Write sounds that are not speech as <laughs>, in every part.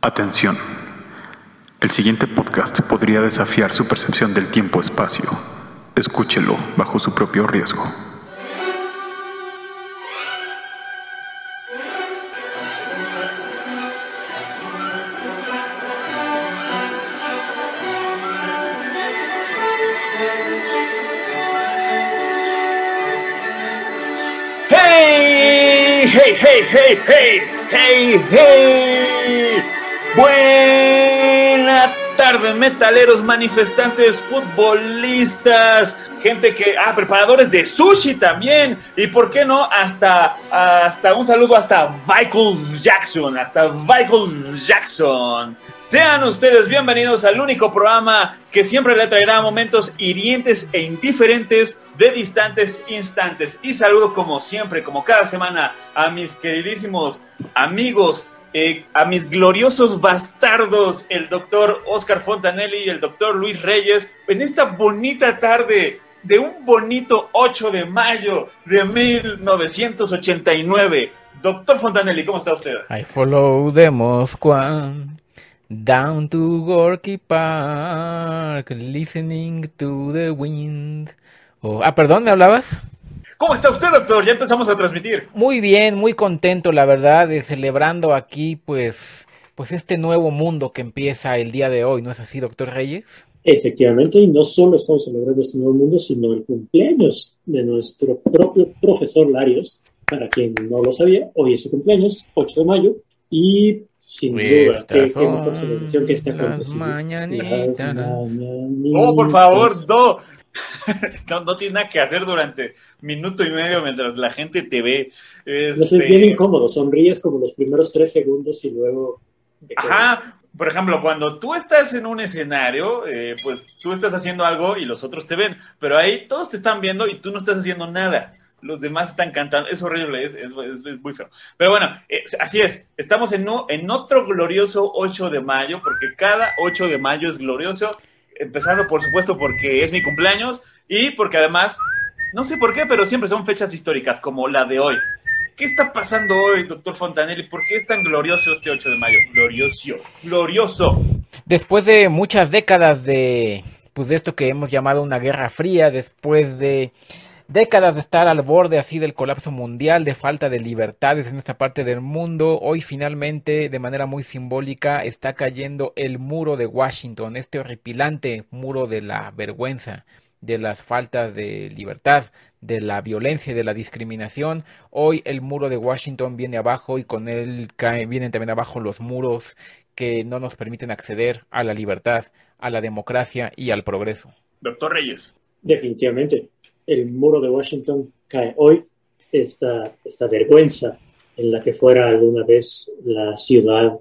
Atención. El siguiente podcast podría desafiar su percepción del tiempo-espacio. Escúchelo bajo su propio riesgo. ¡Hey! ¡Hey, hey, hey, hey! ¡Hey, hey! Buena tarde, metaleros, manifestantes, futbolistas, gente que, ah, preparadores de sushi también, y por qué no, hasta, hasta un saludo hasta Michael Jackson, hasta Michael Jackson. Sean ustedes bienvenidos al único programa que siempre le traerá momentos hirientes e indiferentes de distantes instantes. Y saludo como siempre, como cada semana, a mis queridísimos amigos, eh, a mis gloriosos bastardos, el doctor Oscar Fontanelli y el doctor Luis Reyes, en esta bonita tarde de un bonito 8 de mayo de 1989. Doctor Fontanelli, ¿cómo está usted? I follow the Moscow down to Gorky Park, listening to the wind. Oh, ah, perdón, ¿me hablabas? ¿Cómo está usted, doctor? Ya empezamos a transmitir. Muy bien, muy contento, la verdad, de celebrando aquí, pues, pues este nuevo mundo que empieza el día de hoy, ¿no es así, doctor Reyes? Efectivamente, y no solo estamos celebrando este nuevo mundo, sino el cumpleaños de nuestro propio profesor Larios. Para quien no lo sabía, hoy es su cumpleaños, 8 de mayo, y sin duda, qué, qué mejor celebración que este acontecimiento. mañanitas. Oh, por favor, no. <laughs> no. No tienes nada que hacer durante minuto y medio mientras la gente te ve. Entonces Este, es bien incómodo, sonríes como los primeros tres segundos y luego... Ajá, por ejemplo, cuando tú estás en un escenario, eh, pues tú estás haciendo algo y los otros te ven, pero ahí todos te están viendo y tú no estás haciendo nada. Los demás están cantando, es horrible, es, es- es- es muy feo. Pero bueno, eh, así es, estamos en, en otro glorioso 8 de mayo, porque cada 8 de mayo es glorioso, empezando por supuesto porque es mi cumpleaños y porque además, no sé por qué, pero siempre son fechas históricas como la de hoy. ¿Qué está pasando hoy, doctor Fontanelli? ¿Por qué es tan glorioso este 8 de mayo? Glorioso, glorioso. Después de muchas décadas de, pues de esto que hemos llamado una guerra fría, después de décadas de estar al borde así del colapso mundial, de falta de libertades en esta parte del mundo, hoy finalmente, de manera muy simbólica, está cayendo el muro de Washington, este horripilante muro de la vergüenza, de las faltas de libertad, de la violencia y de la discriminación. Hoy el muro de Washington viene abajo y con él caen, vienen también abajo los muros que no nos permiten acceder a la libertad, a la democracia y al progreso. Doctor Reyes. Definitivamente, el muro de Washington cae hoy, esta, esta vergüenza en la que fuera alguna vez la ciudad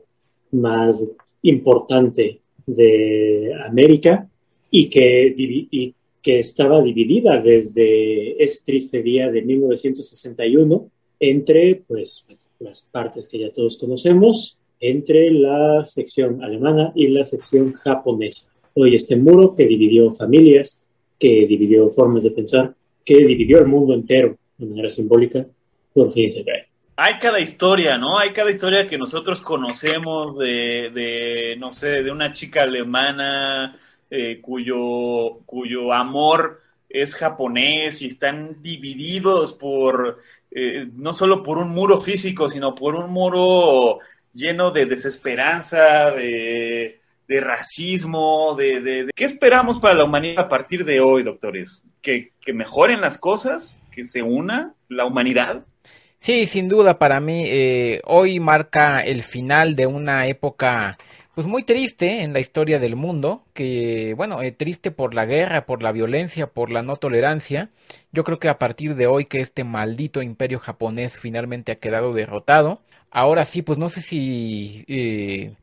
más importante de América y que, estaba dividida desde ese triste día de 1961 entre pues, las partes que ya todos conocemos, entre la sección alemana y la sección japonesa. Hoy este muro que dividió familias, que dividió formas de pensar, que dividió el mundo entero de manera simbólica, por fin se cae. Hay cada historia, ¿no? Hay cada historia que nosotros conocemos de, de no sé, de una chica alemana eh, cuyo, cuyo amor es japonés y están divididos por, eh, no solo por un muro físico, sino por un muro lleno de desesperanza, de, de racismo, de, de- ¿Qué esperamos para la humanidad a partir de hoy, doctores? ¿Que, que mejoren las cosas? ¿Que se una la humanidad? Sí, sin duda para mí eh, hoy marca el final de una época pues muy triste en la historia del mundo, que bueno, eh, triste por la guerra, por la violencia, por la no tolerancia. Yo creo que a partir de hoy que este maldito imperio japonés finalmente ha quedado derrotado, ahora sí, pues no sé si eh,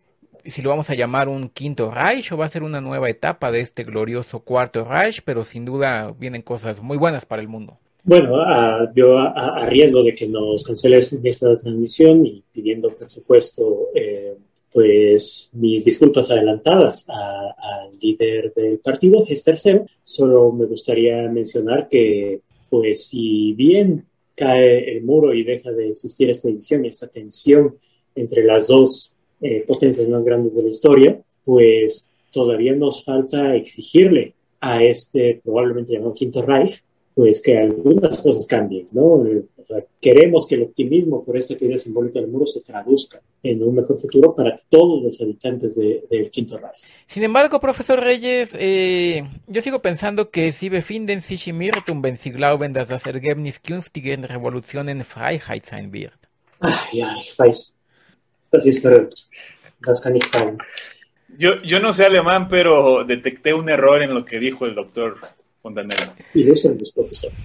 si lo vamos a llamar un quinto Reich o va a ser una nueva etapa de este glorioso cuarto Reich, pero sin duda vienen cosas muy buenas para el mundo. Bueno, a, yo a, riesgo de que nos canceles esta transmisión y pidiendo, por supuesto, eh, pues mis disculpas adelantadas al líder del partido, es tercero, solo me gustaría mencionar que, pues si bien cae el muro y deja de existir esta división y esta tensión entre las dos eh, potencias más grandes de la historia, pues todavía nos falta exigirle a este probablemente llamado Quinto Reich, pues que algunas cosas cambien, ¿no? queremos que el optimismo por esta teoría simbólica del muro se traduzca en un mejor futuro para todos los habitantes del Quinto Reich. Sin embargo, profesor Reyes, eh, yo sigo pensando que si befinden sich im Irrtum, wenn sie glauben, dass das Ergebnis künftigen Revolutionen Freiheit sein wird. Ay, ay, weiß. Das ist verrückt. Das kann ich sagen. Yo, yo no sé alemán, pero detecté un error en lo que dijo el doctor profesores.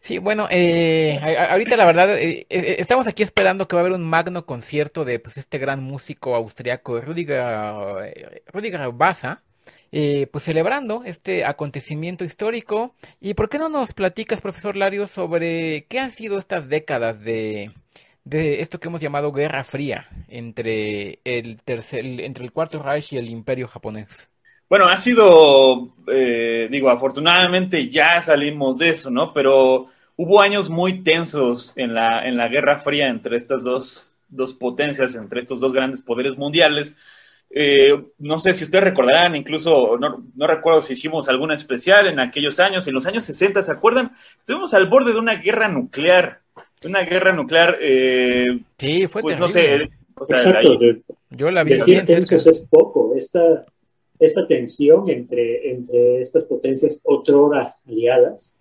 Sí, bueno, eh, ahorita la verdad, eh, eh, estamos aquí esperando que va a haber un magno concierto de pues, este gran músico austriaco Rudiger, Rudiger Baza, pues celebrando este acontecimiento histórico. ¿Y por qué no nos platicas, profesor Lario, sobre qué han sido estas décadas de, de esto que hemos llamado Guerra Fría entre el, tercer, entre el Cuarto Reich y el Imperio japonés? Bueno, ha sido, eh, digo, afortunadamente ya salimos de eso, ¿no? Pero hubo años muy tensos en la, en la Guerra Fría entre estas dos, dos potencias, entre estos dos grandes poderes mundiales. Eh, no sé si ustedes recordarán, incluso no, no, recuerdo si hicimos alguna especial en aquellos años, en los años 60, ¿se acuerdan? Estuvimos al borde de una guerra nuclear, una guerra nuclear. Eh, sí, fue pues, terrible. No sé, Exacto. Yo la vi Decir tensos es poco. Esta, esta tensión entre, entre estas potencias otrora aliadas,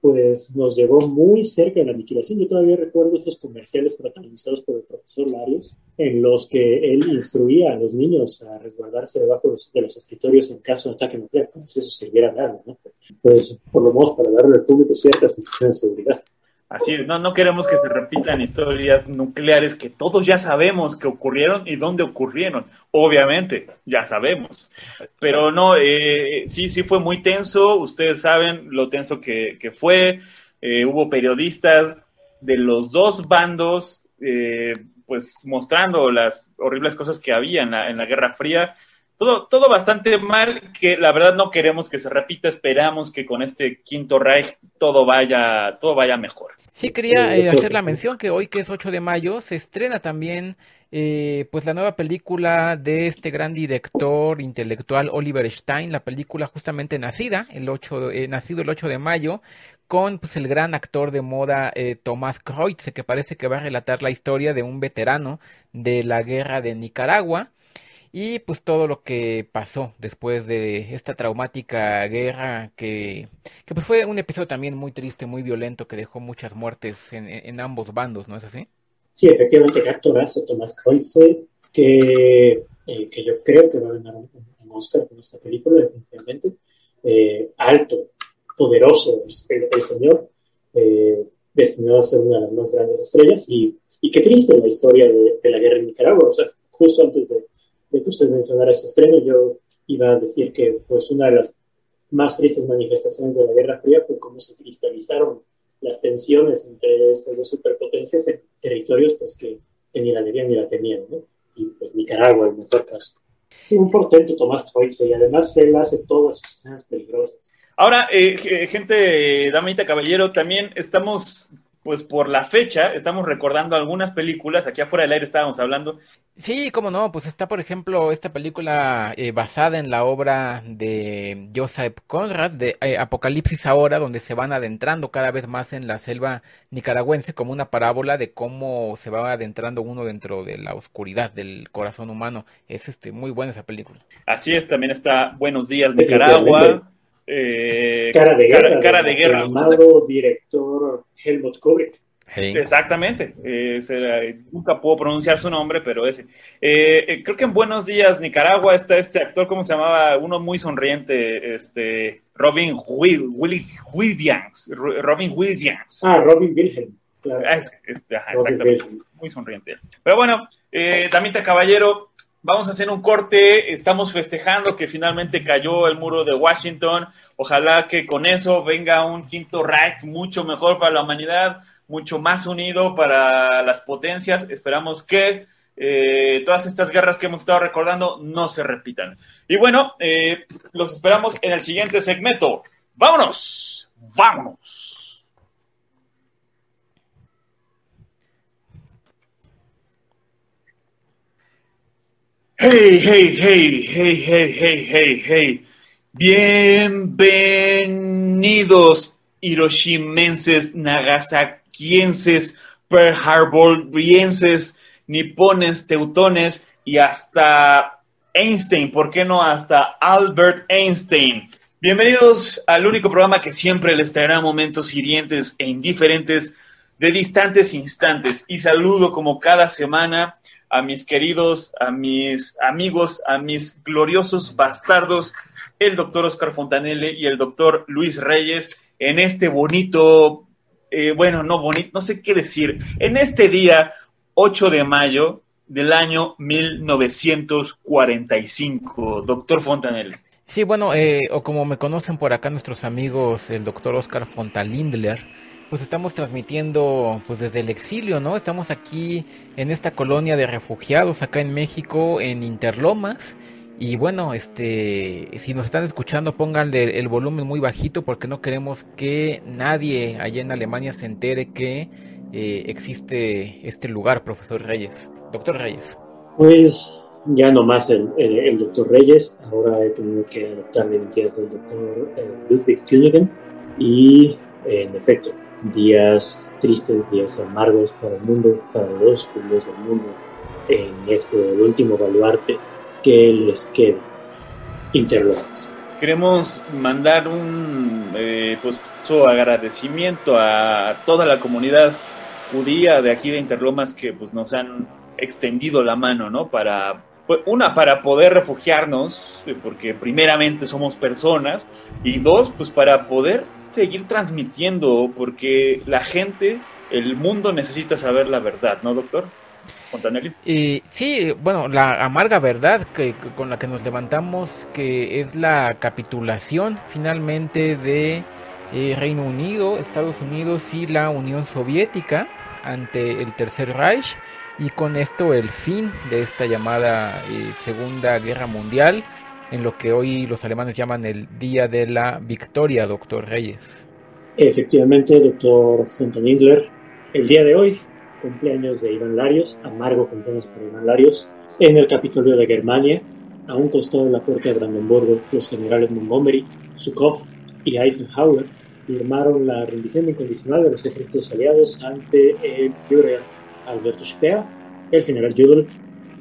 pues nos llevó muy cerca de la aniquilación. Yo todavía recuerdo estos comerciales protagonizados por el profesor Larios, en los que él instruía a los niños a resguardarse debajo de los escritorios en caso de ataque nuclear, como si eso sirviera de algo, ¿no? Pues por lo menos para darle al público cierta sensación de seguridad. Así, no, no queremos que se repitan historias nucleares que todos ya sabemos que ocurrieron y dónde ocurrieron. Obviamente, ya sabemos. Pero no, eh, sí, sí fue muy tenso. Ustedes saben lo tenso que, que fue. Eh, hubo periodistas de los dos bandos, eh, pues mostrando las horribles cosas que había en la, en la Guerra Fría todo, todo bastante mal, que la verdad no queremos que se repita, esperamos que con este quinto Reich todo vaya, todo vaya mejor. Sí, quería eh, hacer la mención que hoy que es 8 de mayo se estrena también eh, pues la nueva película de este gran director intelectual Oliver Stein, la película justamente nacida el 8, eh, nacido el 8 de mayo con pues el gran actor de moda Tomás Kreutz, que parece que va a relatar la historia de un veterano de la guerra de Nicaragua y pues todo lo que pasó después de esta traumática guerra que, que pues fue un episodio también muy triste, muy violento, que dejó muchas muertes en, en ambos bandos, ¿no es así? Sí, efectivamente, actorazo Tomás Kreutzer, que, eh, que yo creo que va a ganar un, Oscar con esta película, definitivamente. Eh, alto, poderoso el, el señor, eh, destinado a ser una de las más grandes estrellas, y, y qué triste la historia de, la guerra en Nicaragua, o sea, justo antes de que usted mencionara este estreno, yo iba a decir que pues una de las más tristes manifestaciones de la Guerra Fría fue cómo se cristalizaron las tensiones entre estas dos superpotencias en territorios pues que, ni la debían ni la tenían, ¿no? Y pues Nicaragua en mejor caso. Sí, un portento Tomás Kreutzer y además él hace todas sus escenas peligrosas. Ahora, eh, gente, damita caballero, también estamos pues por la fecha estamos recordando algunas películas, aquí afuera del aire estábamos hablando. Sí, cómo no, pues está por ejemplo esta película eh, basada en la obra de Joseph Conrad, de eh, Apocalipsis ahora, donde se van adentrando cada vez más en la selva nicaragüense como una parábola de cómo se va adentrando uno dentro de la oscuridad del corazón humano. Es este muy buena esa película. Así es, también está Buenos días Nicaragua. Eh, cara de guerra. Cara, de guerra. Amado director Helmut Kubrick. Exactamente. Eh, nunca puedo pronunciar su nombre, pero ese. Eh, eh, creo que en Buenos Días, Nicaragua, está este actor, ¿cómo se llamaba? Uno muy sonriente, este, Robin Williams. Robin Williams. Ah, Robin Wilhelm. Claro. Ah, exactamente. Muy sonriente. Pero bueno, Damita Caballero, Vamos a hacer un corte, estamos festejando que finalmente cayó el muro de Washington. Ojalá que con eso venga un quinto Reich mucho mejor para la humanidad, mucho más unido para las potencias. Esperamos que eh, todas estas guerras que hemos estado recordando no se repitan. Y bueno, eh, los esperamos en el siguiente segmento. ¡Vámonos! ¡Vámonos! Hey, hey, hey, hey, hey, hey, hey, hey. Bienvenidos, hiroshimenses, nagasakienses, Pearl Harborienses, nipones, teutones y hasta Einstein, ¿por qué no hasta Albert Einstein? Bienvenidos al único programa que siempre les traerá momentos hirientes e indiferentes de distantes instantes. Y saludo como cada semana a mis queridos, a mis amigos, a mis gloriosos bastardos, el doctor Oscar Fontanelle y el doctor Luis Reyes, en este bonito, eh, bueno, no bonito, no sé qué decir, en este día 8 de mayo del año 1945. Doctor Fontanelle. Sí, bueno, eh, o como me conocen por acá nuestros amigos, el doctor Oscar Fontalindler, pues estamos transmitiendo pues desde el exilio, ¿no? Estamos aquí en esta colonia de refugiados acá en México, en Interlomas. Y bueno, este, si nos están escuchando, pónganle el volumen muy bajito porque no queremos que nadie allá en Alemania se entere que eh, existe este lugar, profesor Reyes, doctor Reyes. Pues ya no más el, el, doctor Reyes, ahora he tenido que adoptar la identidad del doctor eh, Ludwig Kühnigen y en efecto, días tristes, días amargos para el mundo, para los judíos del mundo, en este último baluarte que les queda, Interlomas. Queremos mandar un eh, pues, agradecimiento a toda la comunidad judía de aquí de Interlomas que pues, nos han extendido la mano, ¿no? Para pues, una, para poder refugiarnos, eh, porque primeramente somos personas, y dos, pues para poder seguir transmitiendo, porque la gente, el mundo necesita saber la verdad, ¿no, doctor? Y sí, bueno, la amarga verdad que, con la que nos levantamos, que es la capitulación finalmente de eh, Reino Unido, Estados Unidos y la Unión Soviética ante el Tercer Reich y con esto el fin de esta llamada eh, Segunda Guerra Mundial, en lo que hoy los alemanes llaman el Día de la Victoria, doctor Reyes. Efectivamente, doctor Fontanindler, el día de hoy, cumpleaños de Iván Larios, amargo cumpleaños para Iván Larios, en el Capitolio de Germania, a un costado de la puerta de Brandenburgo, los generales Montgomery, Zhukov y Eisenhower firmaron la rendición incondicional de los ejércitos aliados ante el Führer Alberto Speer, el general Judel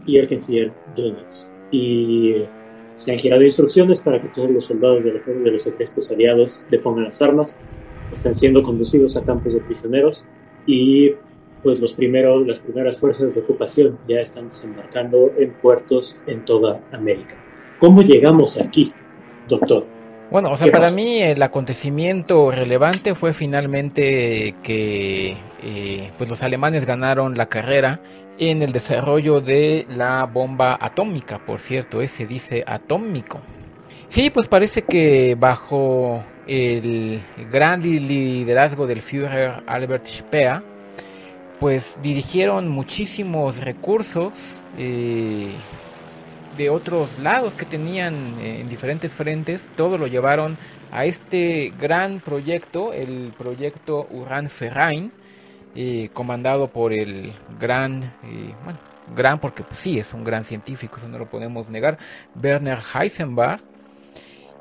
y el canciller Dönitz. Y se han girado instrucciones para que todos los soldados de, de los ejércitos aliados depongan las armas, están siendo conducidos a campos de prisioneros y pues los primeros, las primeras fuerzas de ocupación ya están desembarcando en puertos en toda América. ¿Cómo llegamos aquí, doctor? Bueno, o sea, para mí el acontecimiento relevante fue finalmente que eh, pues los alemanes ganaron la carrera en el desarrollo de la bomba atómica, por cierto, ese dice atómico. Sí, pues parece que bajo el gran liderazgo del Führer Albert Speer, pues dirigieron muchísimos recursos eh, de otros lados que tenían eh, en diferentes frentes, todo lo llevaron a este gran proyecto, el proyecto Uran Ferrain, eh, comandado por el gran, eh, bueno, gran porque pues, sí, es un gran científico, eso no lo podemos negar, Werner Heisenberg.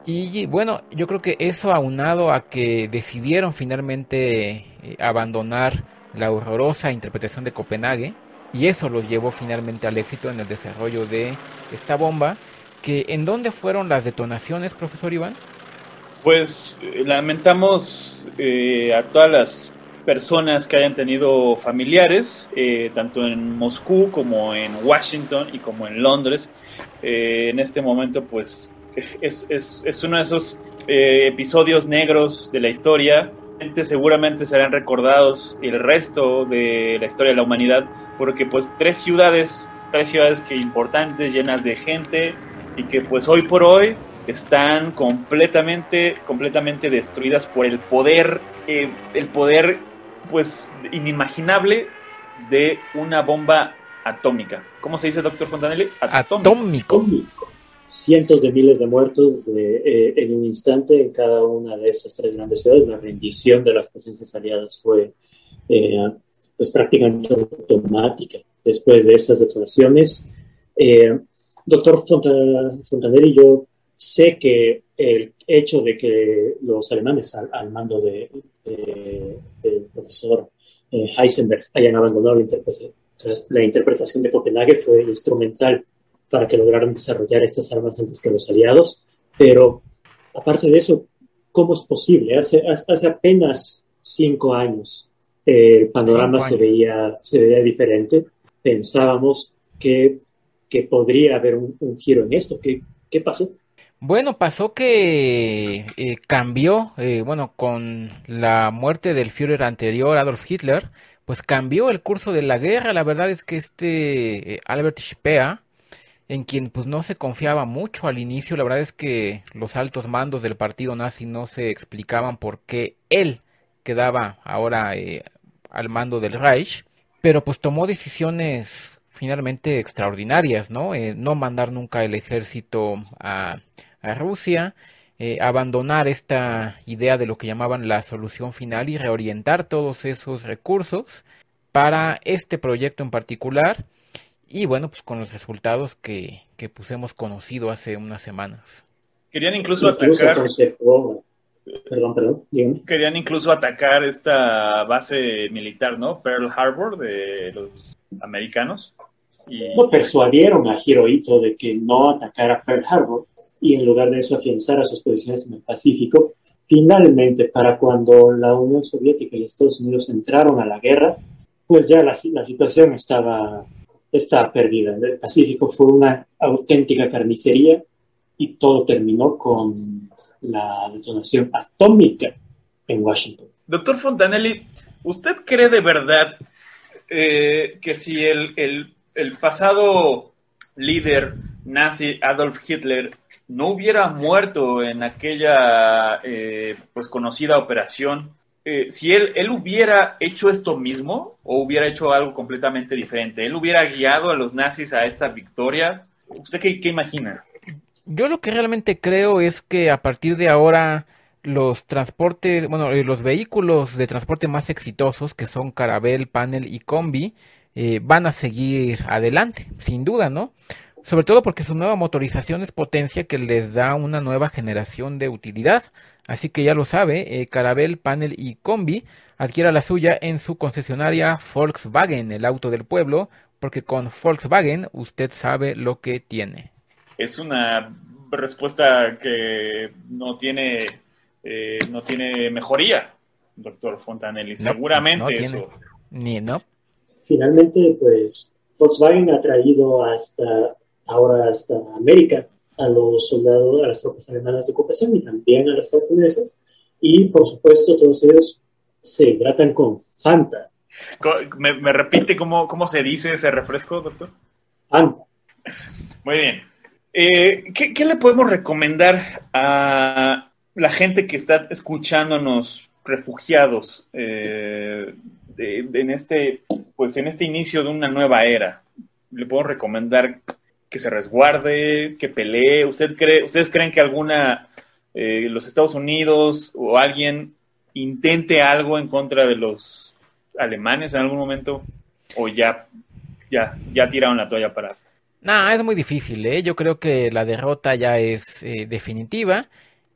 Y bueno, yo creo que eso aunado a que decidieron finalmente abandonar la horrorosa interpretación de Copenhague, y eso los llevó finalmente al éxito en el desarrollo de esta bomba. Que, ¿En dónde fueron las detonaciones, profesor Iván? Pues eh, lamentamos eh, a todas las personas que hayan tenido familiares, eh, tanto en Moscú como en Washington y como en Londres. en este momento, pues es, es, es uno de esos episodios negros de la historia. Seguramente serán recordados el resto de la historia de la humanidad porque pues tres ciudades, tres ciudades que importantes, llenas de gente y que pues hoy por hoy están completamente, completamente destruidas por el poder, eh, el poder pues inimaginable de una bomba atómica. ¿Cómo se dice, doctor Fontanelli? Atómico. Atómico. Cientos de miles de muertos eh, en un instante en cada una de esas tres grandes ciudades. La rendición de las potencias aliadas fue eh, pues prácticamente automática después de estas detonaciones. Eh, doctor Fontanelli, yo sé que el hecho de que los alemanes al, mando del profesor eh, Heisenberg hayan abandonado la interpretación, la interpretación de Copenhague fue instrumental para que lograran desarrollar estas armas antes que los aliados, pero aparte de eso, ¿cómo es posible? Hace, hace apenas cinco años el panorama se veía, se veía diferente. Pensábamos que, que podría haber un, giro en esto. ¿Qué, qué pasó? Bueno, pasó que eh, cambió, eh, bueno, con la muerte del Führer anterior, Adolf Hitler, pues cambió el curso de la guerra. La verdad es que este eh, Albert Speer, en quien pues no se confiaba mucho al inicio, la verdad es que los altos mandos del partido nazi no se explicaban por qué él quedaba ahora al mando del Reich, pero pues tomó decisiones finalmente extraordinarias, ¿no? Eh, no mandar nunca el ejército a, Rusia, eh, abandonar esta idea de lo que llamaban la solución final y reorientar todos esos recursos para este proyecto en particular y bueno, pues con los resultados que, que pues hemos conocido hace unas semanas. Querían incluso atacar... Perdón, perdón. Querían incluso atacar esta base militar, ¿no? Pearl Harbor de los americanos. Y... No, persuadieron a Hirohito de que no atacara Pearl Harbor y en lugar de eso afianzara sus posiciones en el Pacífico. Finalmente, para cuando la Unión Soviética y Estados Unidos entraron a la guerra, pues ya la, la situación estaba, estaba perdida. El Pacífico fue una auténtica carnicería y todo terminó con la detonación atómica en Washington. Doctor Fontanelli, ¿usted cree de verdad eh, que si el, el, pasado líder nazi Adolf Hitler no hubiera muerto en aquella eh, pues conocida operación, eh, si él, él hubiera hecho esto mismo o hubiera hecho algo completamente diferente, él hubiera guiado a los nazis a esta victoria, ¿usted qué, qué imagina? Yo lo que realmente creo es que a partir de ahora los transportes, bueno, eh, los vehículos de transporte más exitosos, que son Carabel, Panel y Combi, eh, van a seguir adelante, sin duda, ¿no? Sobre todo porque su nueva motorización es potencia que les da una nueva generación de utilidad. Así que ya lo sabe, eh, Carabel, Panel y Combi adquiera la suya en su concesionaria Volkswagen, el auto del pueblo, porque con Volkswagen usted sabe lo que tiene es una respuesta que no tiene, eh, no tiene mejoría, doctor Fontanelli. Seguramente eso. Ni, no. Finalmente, pues Volkswagen ha traído hasta ahora hasta América a los soldados, a las tropas alemanas de ocupación y también a las japonesas. Y por supuesto, todos ellos se hidratan con Fanta. ¿Me, repite cómo, cómo se dice ese refresco, doctor? Fanta. Muy bien. Eh, ¿qué, le podemos recomendar a la gente que está escuchándonos refugiados eh, en este pues en este inicio de una nueva era? ¿Le puedo recomendar que se resguarde, que pelee? ¿Usted cree, ¿Ustedes creen que alguna eh, los Estados Unidos o alguien intente algo en contra de los alemanes en algún momento? ¿O ya, ya, ya tiraron la toalla para no, es muy difícil, ¿eh? Yo creo que la derrota ya es eh, definitiva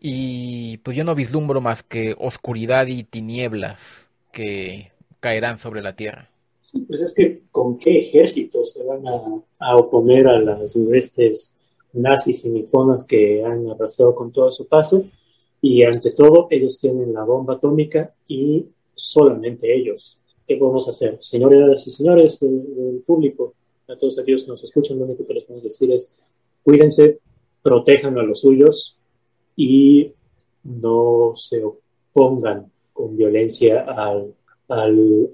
y pues yo no vislumbro más que oscuridad y tinieblas que caerán sobre la tierra. Sí, pues es que con qué ejército se van a, oponer a las huestes nazis y niponas que han arrasado con todo su paso y ante todo ellos tienen la bomba atómica y solamente ellos. ¿Qué podemos hacer? Señores y señores del público, a todos aquellos que nos escuchan, lo único que les podemos decir es cuídense, protejan a los suyos y no se opongan con violencia al, a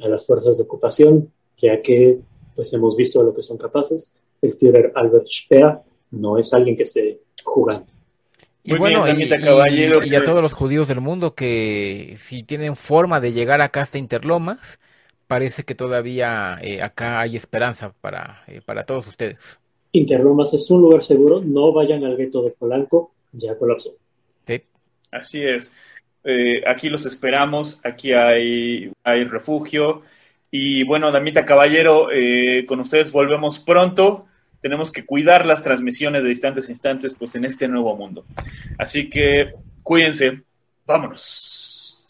las fuerzas de ocupación, ya que pues hemos visto a lo que son capaces. El Führer Albert Speer no es alguien que esté jugando. Y bueno, y, a todos los judíos del mundo que si tienen forma de llegar acá hasta Interlomas, parece que todavía eh, acá hay esperanza para, eh, para todos ustedes. Interlomas es un lugar seguro, no vayan al gueto de Polanco, ya colapsó. Sí. Así es. Eh, aquí los esperamos, aquí hay, hay refugio. Y bueno, Damita Caballero, con ustedes volvemos pronto. tenemos que cuidar las transmisiones de distantes a instantes, pues en este nuevo mundo. Así que cuídense, vámonos.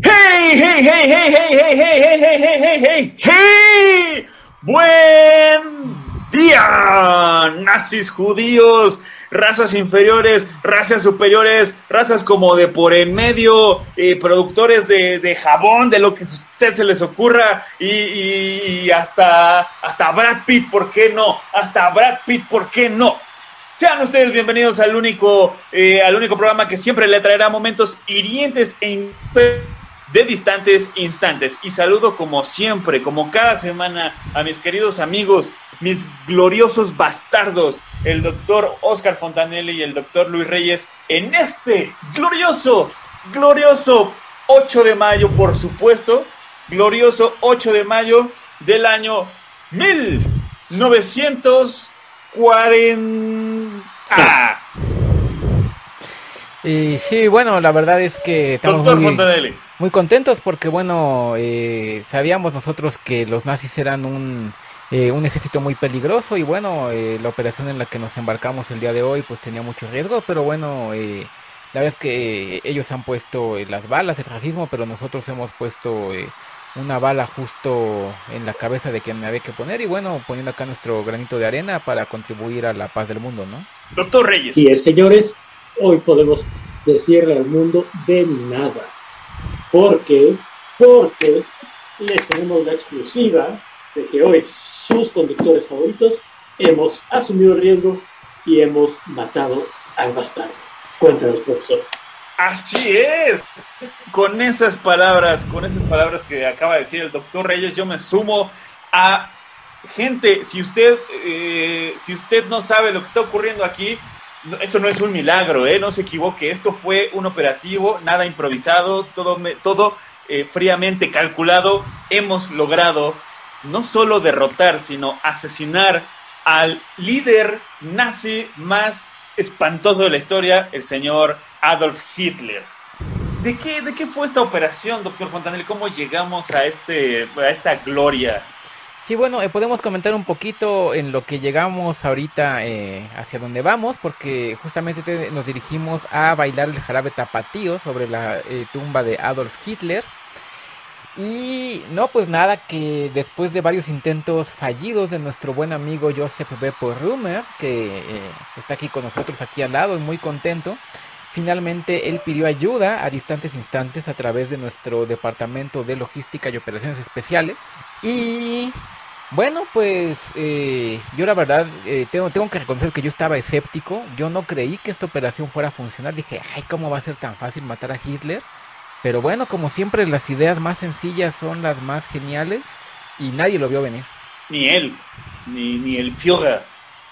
¡Hey, hey, hey, hey, hey, hey, hey, hey, hey, hey, hey, hey, hey! ¡Buen día! Nazis, judíos, razas inferiores, razas superiores, razas como de por en medio, eh, productores de, jabón, de lo que a usted se les ocurra, y, hasta, hasta Brad Pitt, ¿por qué no? Hasta Brad Pitt, ¿por qué no? Sean ustedes bienvenidos al único, eh, al único programa que siempre le traerá momentos hirientes e de distantes instantes. Y saludo como siempre, como cada semana, a mis queridos amigos, mis gloriosos bastardos, el doctor Oscar Fontanelli y el doctor Luis Reyes, en este glorioso, glorioso 8 de mayo, por supuesto, glorioso 8 de mayo del año 1940. Y sí, bueno, la verdad es que estamos muy, muy contentos porque, bueno, eh, sabíamos nosotros que los nazis eran un, eh, un ejército muy peligroso y, bueno, eh, la operación en la que nos embarcamos el día de hoy pues tenía mucho riesgo, pero bueno, eh, la verdad es que ellos han puesto eh, las balas, el racismo, pero nosotros hemos puesto eh, una bala justo en la cabeza de quien había que poner y, bueno, poniendo acá nuestro granito de arena para contribuir a la paz del mundo, ¿no? Doctor Reyes. Es, señores, hoy podemos decirle al mundo de nada. Porque, porque les tenemos la exclusiva de que hoy sus conductores favoritos hemos asumido el riesgo y hemos matado al bastardo. Cuéntanos, profesor. Así es. Con esas palabras, con esas palabras que acaba de decir el doctor Reyes, yo me sumo a gente. Si usted, eh, si usted no sabe lo que está ocurriendo aquí, esto no es un milagro, ¿eh? no se equivoque. Esto fue un operativo, nada improvisado, todo, todo eh, fríamente calculado. Hemos logrado no solo derrotar, sino asesinar al líder nazi más espantoso de la historia, el señor Adolf Hitler. ¿De qué, ¿De qué fue esta operación, doctor Fontanelli? ¿Cómo llegamos a, este, a esta gloria? Sí, bueno, eh, podemos comentar un poquito en lo que llegamos ahorita eh, hacia donde vamos, porque justamente te, nos dirigimos a bailar el jarabe tapatío sobre la eh, tumba de Adolf Hitler. Y no, pues nada, que después de varios intentos fallidos de nuestro buen amigo Joseph Beppo Rummer, que eh, está aquí con nosotros, aquí al lado y muy contento, finalmente él pidió ayuda a distantes instantes a través de nuestro departamento de logística y operaciones especiales. Y bueno, pues eh, yo la verdad eh, tengo, tengo que reconocer que yo estaba escéptico, yo no creí que esta operación fuera a funcionar, dije, ay, ¿cómo va a ser tan fácil matar a Hitler? Pero bueno, como siempre, las ideas más sencillas son las más geniales y nadie lo vio venir. Ni él, ni, ni el Führer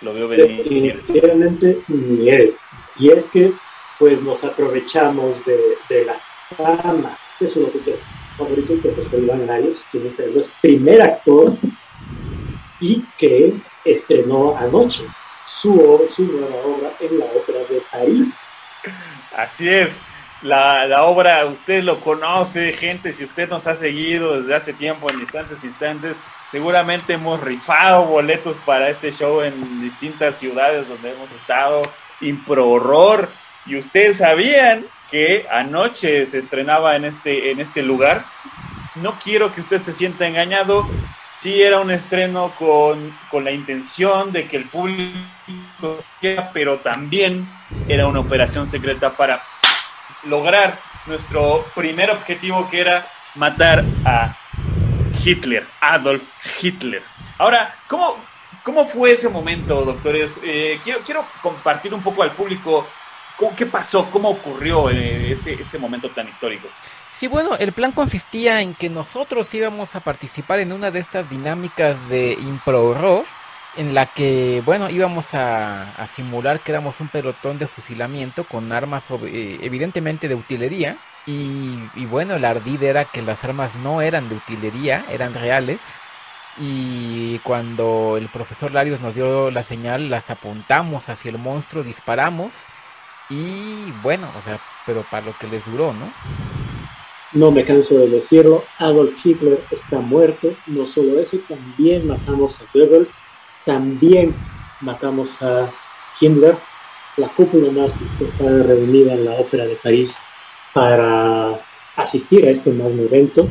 lo vio venir. Definitivamente ni él. Y es que, pues, nos aprovechamos de, de la fama de su locutor favorito, el profesor Iván Arias, quien es el primer actor y que estrenó anoche su, su nueva obra en la Ópera de París. Así es. La, la, obra, usted lo conoce, gente, si usted nos ha seguido desde hace tiempo en distantes instantes, seguramente hemos rifado boletos para este show en distintas ciudades donde hemos estado, impro horror, y ustedes sabían que anoche se estrenaba en este, en este lugar. No quiero que usted se sienta engañado, sí era un estreno con, con la intención de que el público, pero también era una operación secreta para lograr nuestro primer objetivo que era matar a Hitler, Adolf Hitler. Ahora, ¿cómo, cómo fue ese momento, doctores? Eh, quiero, quiero compartir un poco al público qué pasó, cómo ocurrió eh, ese, ese momento tan histórico. Sí, bueno, el plan consistía en que nosotros íbamos a participar en una de estas dinámicas de impro en la que, bueno, íbamos a, simular que éramos un pelotón de fusilamiento con armas eh, evidentemente de utilería. Y, y, bueno, el ardid era que las armas no eran de utilería, eran reales. Y cuando el profesor Larios nos dio la señal, las apuntamos hacia el monstruo, disparamos. Y bueno, o sea, pero para lo que les duró, ¿no? no me canso de decirlo, Adolf Hitler está muerto. No solo eso, también matamos a Goebbels, también matamos a Himmler. La cúpula nazi está reunida en la Ópera de París para asistir a este magno evento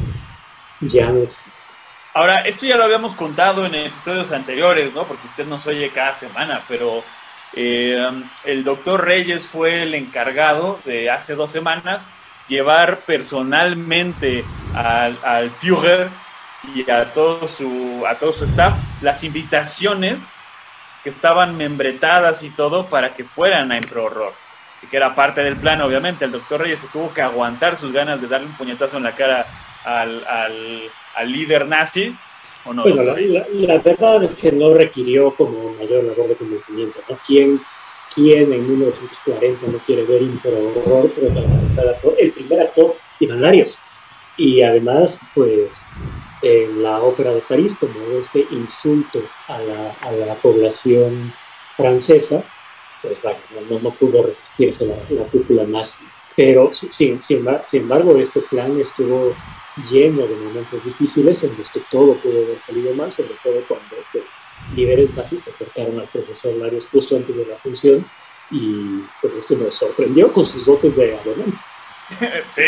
ya no existe. Ahora, esto ya lo habíamos contado en episodios anteriores, ¿no? Porque usted nos oye cada semana, pero eh, el doctor Reyes fue el encargado de hace dos semanas llevar personalmente al, al Führer y a todo su a todo su staff las invitaciones que estaban membretadas y todo para que fueran a Impro Horror y que era parte del plan obviamente el doctor Reyes se tuvo que aguantar sus ganas de darle un puñetazo en la cara al, al, al líder nazi ¿o no? Bueno, la, la, la, verdad es que no requirió como mayor labor de convencimiento, ¿no? ¿Quién, quién en 1940 no quiere ver Impro Horror protagonizada por el primer actor Iván Larios? Y además, pues, en la Ópera de París, como este insulto a la, a la población francesa, pues bueno, no, no pudo resistirse la, la cúpula nazi. Pero sin, sin, sin embargo, este plan estuvo lleno de momentos difíciles en los que todo pudo haber salido mal, sobre todo cuando pues, líderes nazis se acercaron al profesor Larios justo antes de la función y pues eso nos sorprendió con sus dotes de alemán. <laughs> Sí,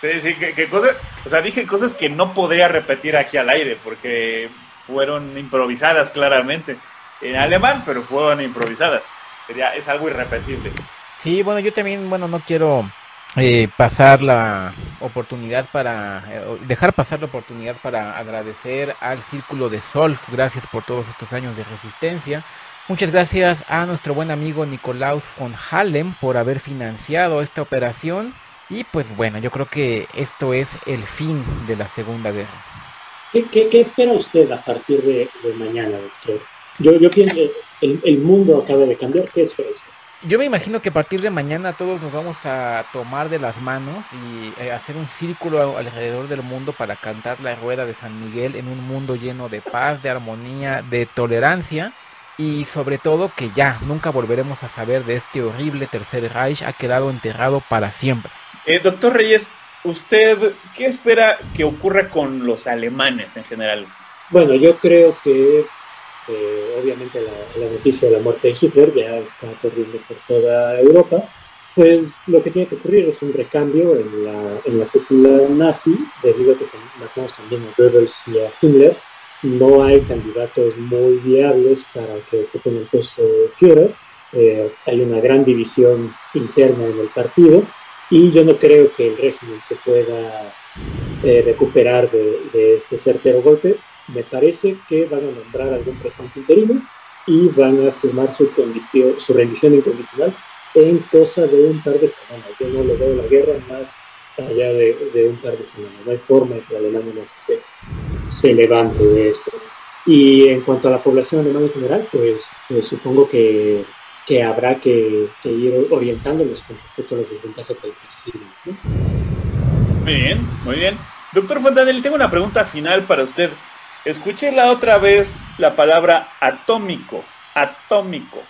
sí, sí, que, que, cosas, o sea, dije cosas que no podría repetir aquí al aire porque fueron improvisadas claramente en alemán, pero fueron improvisadas. Sería, es algo irrepetible. Sí, bueno, yo también, bueno, no quiero eh, pasar la oportunidad para eh, dejar pasar la oportunidad para agradecer al Círculo de Solf, gracias por todos estos años de resistencia. Muchas gracias a nuestro buen amigo Nicolaus von Hallem por haber financiado esta operación. Y pues bueno, yo creo que esto es el fin de la Segunda Guerra. ¿Qué, qué, qué espera usted a partir de, de mañana, doctor? Yo, yo pienso que el, el mundo acaba de cambiar. ¿Qué espera usted? Yo me imagino que a partir de mañana todos nos vamos a tomar de las manos y eh, hacer un círculo alrededor del mundo para cantar la rueda de San Miguel en un mundo lleno de paz, de armonía, de tolerancia y sobre todo que ya nunca volveremos a saber de este horrible Tercer Reich, ha quedado enterrado para siempre. Eh, doctor Reyes, ¿usted qué espera que ocurra con los alemanes en general? Bueno, yo creo que eh, obviamente la, la, noticia de la muerte de Hitler ya está corriendo por toda Europa, pues lo que tiene que ocurrir es un recambio en la, en la cúpula nazi, debido a que matamos también a Goebbels y a Himmler, no hay candidatos muy viables para que ocupen el puesto de Führer, eh, hay una gran división interna en el partido, y yo no creo que el régimen se pueda eh, recuperar de, de este certero golpe, me parece que van a nombrar algún presidente interino y van a firmar su, condición, su rendición incondicional en cosa de un par de semanas. Yo no le veo la guerra más allá de, de un par de semanas. No hay forma de que Alemania se, se levante de esto. Y en cuanto a la población alemana en general, pues, pues supongo que, que habrá que, que, ir orientándonos con respecto a las desventajas del fascismo. Muy bien, muy bien. Doctor Fontanelli, tengo una pregunta final para usted. Escuché la otra vez la palabra atómico, atómico.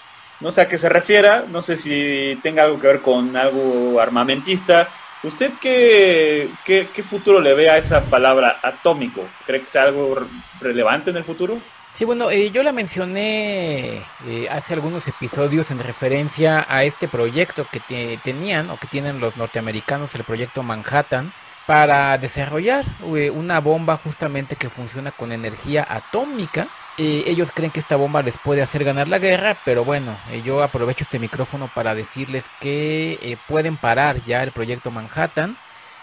No sé a qué se refiera, no sé si tenga algo que ver con algo armamentista. ¿Usted qué, qué, qué futuro le ve a esa palabra atómico? ¿Cree que sea algo relevante en el futuro? Sí, bueno, eh, yo la mencioné eh, hace algunos episodios en referencia a este proyecto que te, tenían o que tienen los norteamericanos, el proyecto Manhattan, para desarrollar eh, una bomba justamente que funciona con energía atómica. Ellos creen que esta bomba les puede hacer ganar la guerra, pero bueno, yo aprovecho este micrófono para decirles que pueden parar ya el proyecto Manhattan.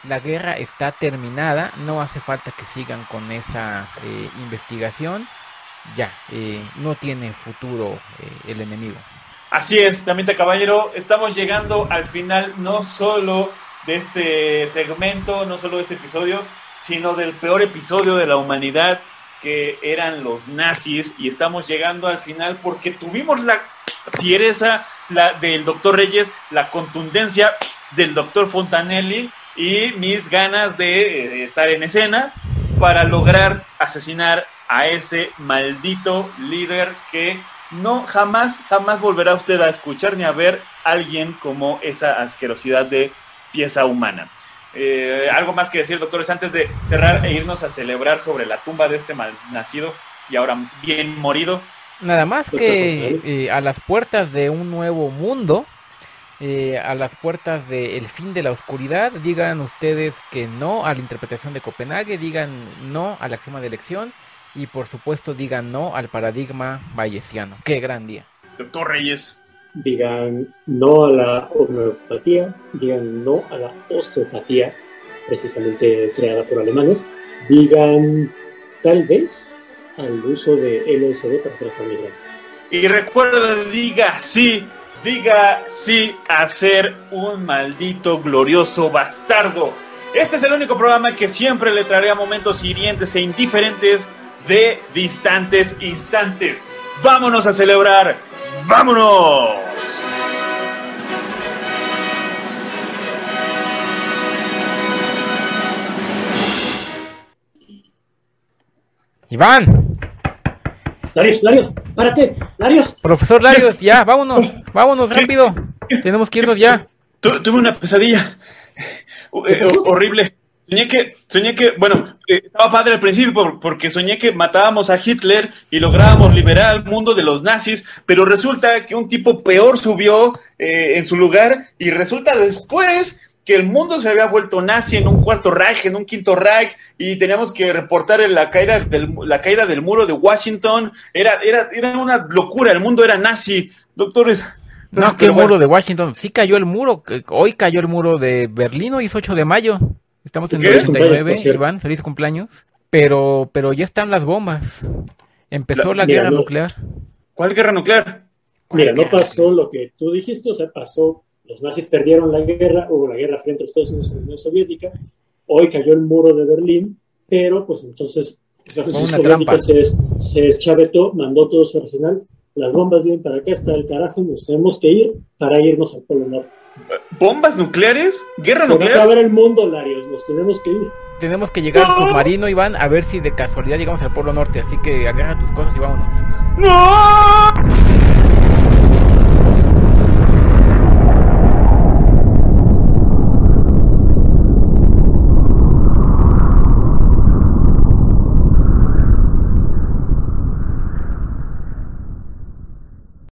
La guerra está terminada, no hace falta que sigan con esa investigación. Ya, no tiene futuro el enemigo. Así es, Damita Caballero, estamos llegando al final no solo de este segmento, no solo de este episodio, sino del peor episodio de la humanidad que eran los nazis y estamos llegando al final porque tuvimos la fiereza del doctor Reyes, la contundencia del doctor Fontanelli y mis ganas de, de estar en escena para lograr asesinar a ese maldito líder que no jamás, jamás volverá usted a escuchar ni a ver a alguien como esa asquerosidad de pieza humana. Eh, algo más que decir, doctores, antes de cerrar e irnos a celebrar sobre la tumba de este mal nacido y ahora bien morido. Nada más que eh, a las puertas de un nuevo mundo, eh, a las puertas del fin de la oscuridad, digan ustedes que no a la interpretación de Copenhague, digan no a la axioma de elección y por supuesto digan no al paradigma bayesiano. Qué gran día. Doctor Reyes. Digan no a la homeopatía, digan no a la osteopatía, precisamente creada por alemanes, digan tal vez al uso de LSD para tratar migrañas. Y recuerda, diga sí, diga sí a ser un maldito glorioso bastardo. Este es el único programa que siempre le traerá momentos hirientes e indiferentes de distantes instantes. Vámonos a celebrar. ¡Vámonos! Iván. Larios, Larios, párate, Larios. Profesor Larios, ya, vámonos, vámonos rápido. Tenemos que irnos ya. tuve una pesadilla eh, horrible. Soñé que, soñé que, bueno, eh, estaba padre al principio porque soñé que matábamos a Hitler y lográbamos liberar al mundo de los nazis, pero resulta que un tipo peor subió eh, en su lugar y resulta después que el mundo se había vuelto nazi en un cuarto Reich, en un quinto Reich, y teníamos que reportar la caída del, la caída del muro de Washington. Era, era, era una locura, el mundo era nazi. Doctores. No, que el muro de Washington. Sí cayó el muro. Hoy cayó el muro de Berlín, hoy es 8 de mayo. Estamos en el 89, Iván, feliz cumpleaños. Pero, pero ya están las bombas. Empezó la, guerra nuclear. ¿Cuál guerra nuclear? Mira, no pasó lo que tú dijiste, o sea, pasó los nazis perdieron la guerra, hubo la guerra frente a Estados Unidos y la Unión Soviética, hoy cayó el muro de Berlín, pero pues entonces la Unión Soviética se, se deschavetó, mandó todo su arsenal, las bombas vienen para acá, está el carajo, nos tenemos que ir para irnos al Polo Norte. ¿Bombas nucleares? ¿Guerra se nuclear? Va a acabar el mundo, Larios, nos tenemos que ir. Tenemos que llegar al submarino, Iván, a ver si de casualidad llegamos al Polo Norte, así que agarra tus cosas y vámonos. ¡No!